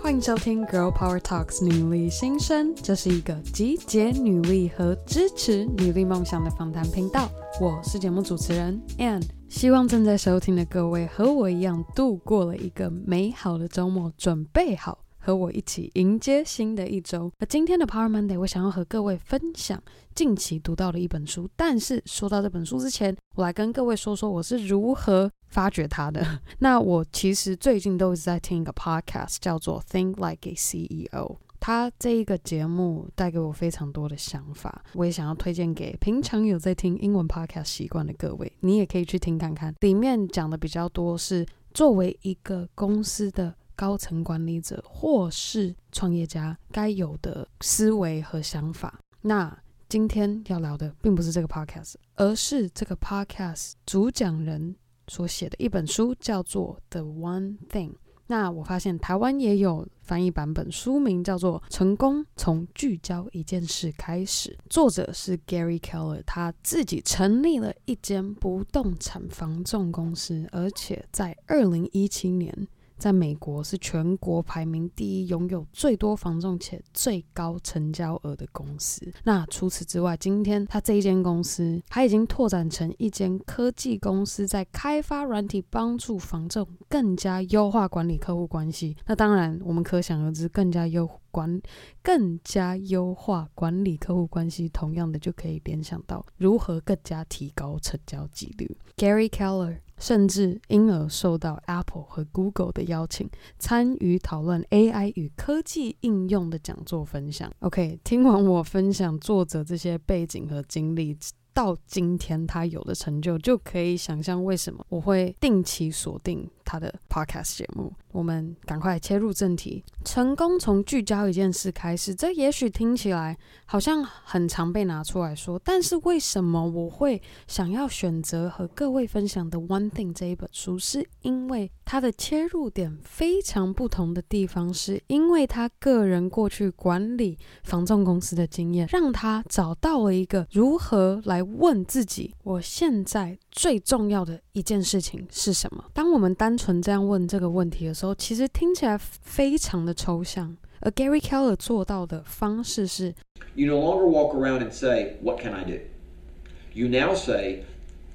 欢迎收听《Girl Power Talks》女力新生，这是一个集结女力和支持女力梦想的访谈频道。我是节目主持人 Ann，希望正在收听的各位和我一样度过了一个美好的周末，准备好和我一起迎接新的一周。而今天的 Power Monday，我想要和各位分享近期读到的一本书。但是说到这本书之前，我来跟各位说说我是如何发掘它的。那我其实最近都一直在听一个 podcast，叫做 Think Like a CEO。他这一个节目带给我非常多的想法，我也想要推荐给平常有在听英文 podcast 习惯的各位，你也可以去听看看。里面讲的比较多是作为一个公司的高层管理者或是创业家该有的思维和想法。那今天要聊的并不是这个 podcast，而是这个 podcast 主讲人。所写的一本书叫做《The One Thing》，那我发现台湾也有翻译版本，书名叫做《成功从聚焦一件事开始》，作者是 Gary Keller，他自己成立了一间不动产房仲公司，而且在二零一七年。在美国是全国排名第一，拥有最多房仲且最高成交额的公司。那除此之外，今天它这一间公司，他已经拓展成一间科技公司，在开发软体，帮助房仲更加优化管理客户关系。那当然，我们可想而知，更加优管、更加优化管理客户关系，同样的就可以联想到如何更加提高成交几率。Gary Keller。甚至因而受到 Apple 和 Google 的邀请，参与讨论 AI 与科技应用的讲座分享。OK，听完我分享作者这些背景和经历。到今天他有的成就，就可以想象为什么我会定期锁定他的 podcast 节目。我们赶快切入正题，成功从聚焦一件事开始。这也许听起来好像很常被拿出来说，但是为什么我会想要选择和各位分享的《One Thing》这一本书？是因为他的切入点非常不同的地方，是因为他个人过去管理房仲公司的经验，让他找到了一个如何来。问自己，我现在最重要的一件事情是什么？当我们单纯这样问这个问题的时候，其实听起来非常的抽象。而 Gary Keller 做到的方式是：You no longer walk around and say, What can I do? You now say,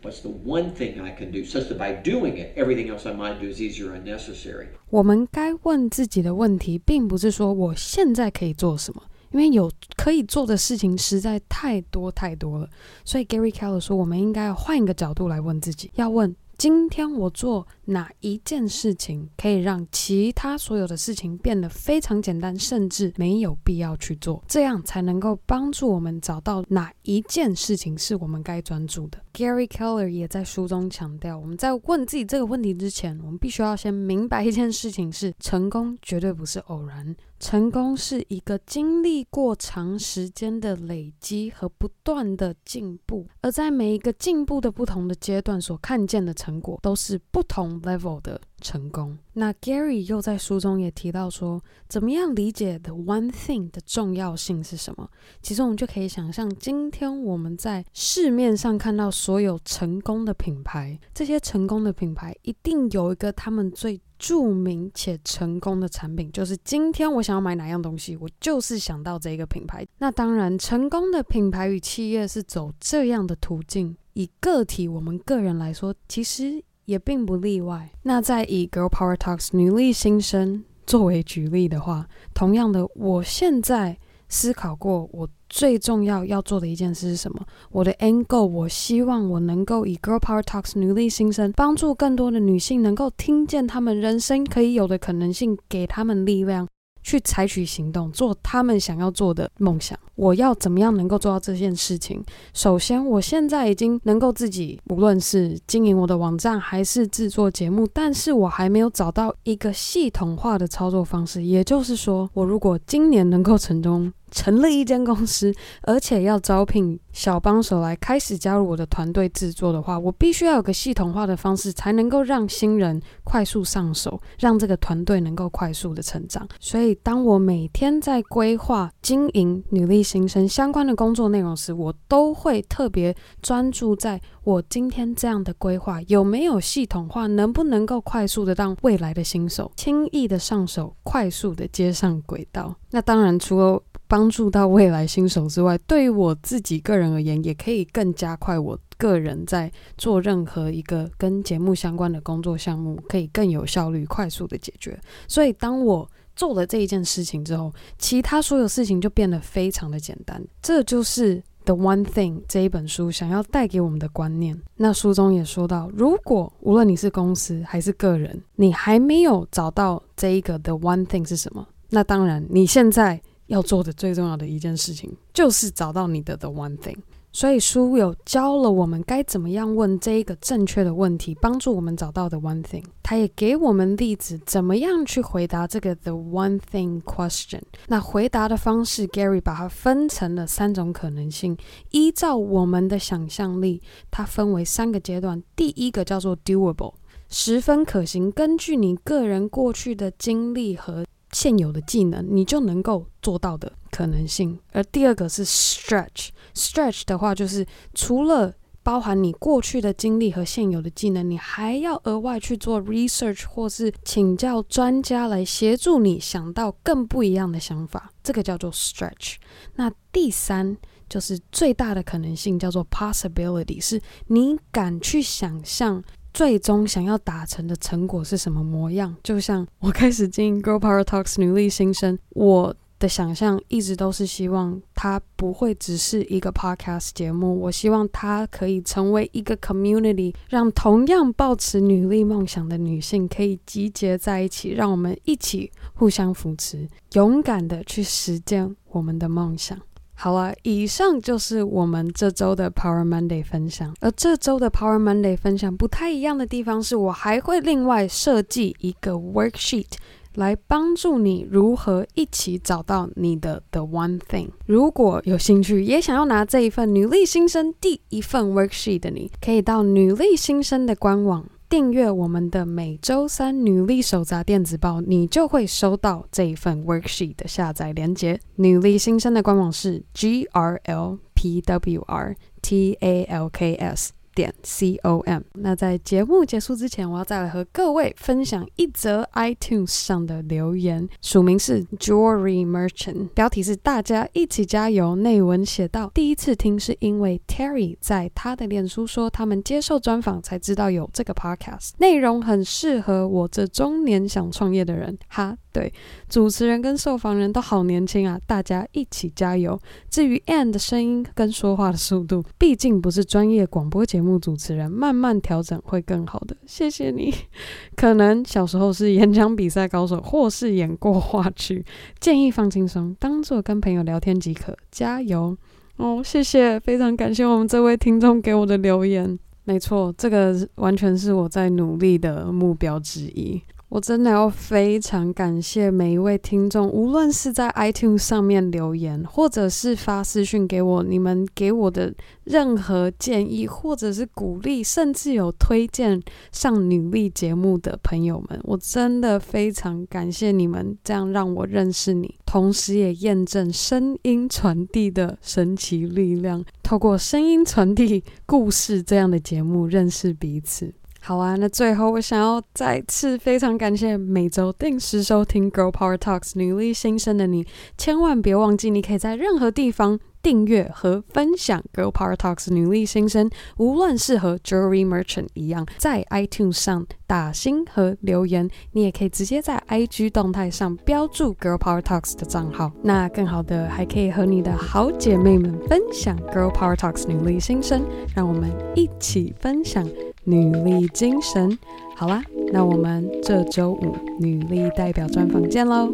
What's the one thing I can do? Such that by doing it, everything else I might do is easier and necessary. 我们该问自己的问题，并不是说我现在可以做什么。因为有可以做的事情实在太多太多了，所以 Gary Keller 说，我们应该换一个角度来问自己，要问。今天我做哪一件事情可以让其他所有的事情变得非常简单，甚至没有必要去做，这样才能够帮助我们找到哪一件事情是我们该专注的。Gary Keller 也在书中强调，我们在问自己这个问题之前，我们必须要先明白一件事情是：成功绝对不是偶然，成功是一个经历过长时间的累积和不断的进步，而在每一个进步的不同的阶段所看见的成。果都是不同 level 的成功。那 Gary 又在书中也提到说，怎么样理解 the one thing 的重要性是什么？其实我们就可以想象，今天我们在市面上看到所有成功的品牌，这些成功的品牌一定有一个他们最著名且成功的产品，就是今天我想要买哪样东西，我就是想到这个品牌。那当然，成功的品牌与企业是走这样的途径。以个体，我们个人来说，其实也并不例外。那在以 Girl Power Talks 女力新生作为举例的话，同样的，我现在思考过，我最重要要做的一件事是什么？我的 Angle，我希望我能够以 Girl Power Talks 女力新生，帮助更多的女性能够听见她们人生可以有的可能性，给她们力量。去采取行动，做他们想要做的梦想。我要怎么样能够做到这件事情？首先，我现在已经能够自己，无论是经营我的网站，还是制作节目，但是我还没有找到一个系统化的操作方式。也就是说，我如果今年能够成功成立一间公司，而且要招聘小帮手来开始加入我的团队制作的话，我必须要有个系统化的方式，才能够让新人快速上手，让这个团队能够快速的成长。所以，当我每天在规划经营女力新生相关的工作内容时，我都会特别专注在我今天这样的规划有没有系统化，能不能够快速的让未来的新手轻易的上手，快速的接上轨道。那当然，除了帮助到未来新手之外，对于我自己个人而言，也可以更加快我个人在做任何一个跟节目相关的工作项目，可以更有效率、快速的解决。所以，当我做了这一件事情之后，其他所有事情就变得非常的简单。这就是《The One Thing》这一本书想要带给我们的观念。那书中也说到，如果无论你是公司还是个人，你还没有找到这一个 The One Thing 是什么，那当然你现在。要做的最重要的一件事情，就是找到你的 the one thing。所以书有教了我们该怎么样问这一个正确的问题，帮助我们找到 the one thing。他也给我们例子，怎么样去回答这个 the one thing question。那回答的方式，Gary 把它分成了三种可能性，依照我们的想象力，它分为三个阶段。第一个叫做 doable，十分可行，根据你个人过去的经历和现有的技能，你就能够做到的可能性。而第二个是 stretch，stretch 的话就是除了包含你过去的经历和现有的技能，你还要额外去做 research 或是请教专家来协助你想到更不一样的想法，这个叫做 stretch。那第三就是最大的可能性叫做 possibility，是你敢去想象。最终想要达成的成果是什么模样？就像我开始经营 Girl Power Talks 女力新生，我的想象一直都是希望它不会只是一个 podcast 节目，我希望它可以成为一个 community，让同样抱持女力梦想的女性可以集结在一起，让我们一起互相扶持，勇敢的去实践我们的梦想。好了，以上就是我们这周的 Power Monday 分享。而这周的 Power Monday 分享不太一样的地方是，我还会另外设计一个 worksheet 来帮助你如何一起找到你的 The One Thing。如果有兴趣，也想要拿这一份女力新生第一份 worksheet 的你，可以到女力新生的官网。订阅我们的每周三女力手札电子报，你就会收到这一份 worksheet 的下载链接。女力新生的官网是 G R L P W R T A L K S。点 com。那在节目结束之前，我要再来和各位分享一则 iTunes 上的留言，署名是 Jewelry Merchant，标题是“大家一起加油”。内文写道：第一次听是因为 Terry 在他的脸书说他们接受专访才知道有这个 podcast，内容很适合我这中年想创业的人。哈。对，主持人跟受访人都好年轻啊，大家一起加油。至于 Ann 的声音跟说话的速度，毕竟不是专业广播节目目主持人，慢慢调整会更好的。谢谢你。可能小时候是演讲比赛高手，或是演过话剧，建议放轻松，当做跟朋友聊天即可。加油哦，谢谢，非常感谢我们这位听众给我的留言。没错，这个完全是我在努力的目标之一。我真的要非常感谢每一位听众，无论是在 iTunes 上面留言，或者是发私讯给我，你们给我的任何建议，或者是鼓励，甚至有推荐上女力节目的朋友们，我真的非常感谢你们，这样让我认识你，同时也验证声音传递的神奇力量，透过声音传递故事这样的节目认识彼此。好啊，那最后我想要再次非常感谢每周定时收听《Girl Power Talks》女力新生的你，千万别忘记，你可以在任何地方订阅和分享《Girl Power Talks》女力新生，无论是和 Jewelry Merchant 一样，在 iTunes 上打星和留言，你也可以直接在 IG 动态上标注 Girl Power Talks 的账号。那更好的，还可以和你的好姐妹们分享 Girl Power Talks 女力新生，让我们一起分享。女力精神。好啦那我们这周五女力代表专访见喽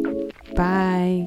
拜。